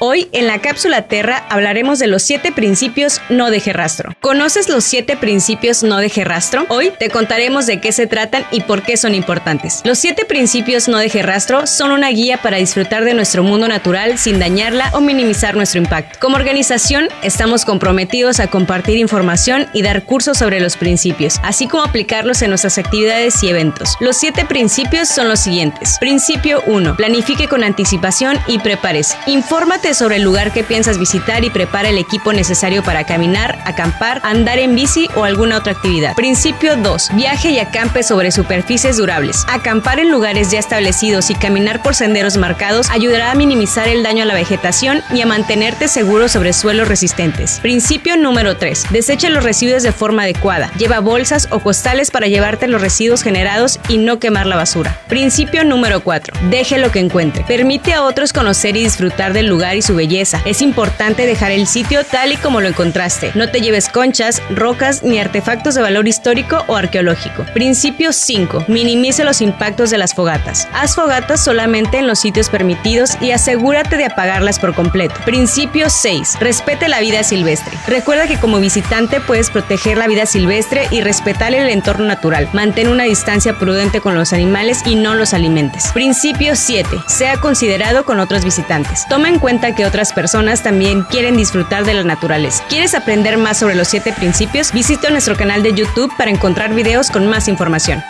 Hoy en la cápsula Terra hablaremos de los siete principios no deje rastro. ¿Conoces los siete principios no deje rastro? Hoy te contaremos de qué se tratan y por qué son importantes. Los siete principios no deje rastro son una guía para disfrutar de nuestro mundo natural sin dañarla o minimizar nuestro impacto. Como organización estamos comprometidos a compartir información y dar cursos sobre los principios, así como aplicarlos en nuestras actividades y eventos. Los siete principios son los siguientes. Principio 1. Planifique con anticipación y prepárese. Infórmate sobre el lugar que piensas visitar y prepara el equipo necesario para caminar, acampar, andar en bici o alguna otra actividad. Principio 2. Viaje y acampe sobre superficies durables. Acampar en lugares ya establecidos y caminar por senderos marcados ayudará a minimizar el daño a la vegetación y a mantenerte seguro sobre suelos resistentes. Principio número 3. Desecha los residuos de forma adecuada. Lleva bolsas o costales para llevarte los residuos generados y no quemar la basura. Principio número 4. Deje lo que encuentre. Permite a otros conocer y disfrutar del lugar y su belleza. Es importante dejar el sitio tal y como lo encontraste. No te lleves conchas, rocas ni artefactos de valor histórico o arqueológico. Principio 5. Minimice los impactos de las fogatas. Haz fogatas solamente en los sitios permitidos y asegúrate de apagarlas por completo. Principio 6. Respete la vida silvestre. Recuerda que como visitante puedes proteger la vida silvestre y respetar el entorno natural. Mantén una distancia prudente con los animales y no los alimentes. Principio 7. Sea considerado con otros visitantes. Toma en que otras personas también quieren disfrutar de la naturaleza. ¿Quieres aprender más sobre los siete principios? Visita nuestro canal de YouTube para encontrar videos con más información.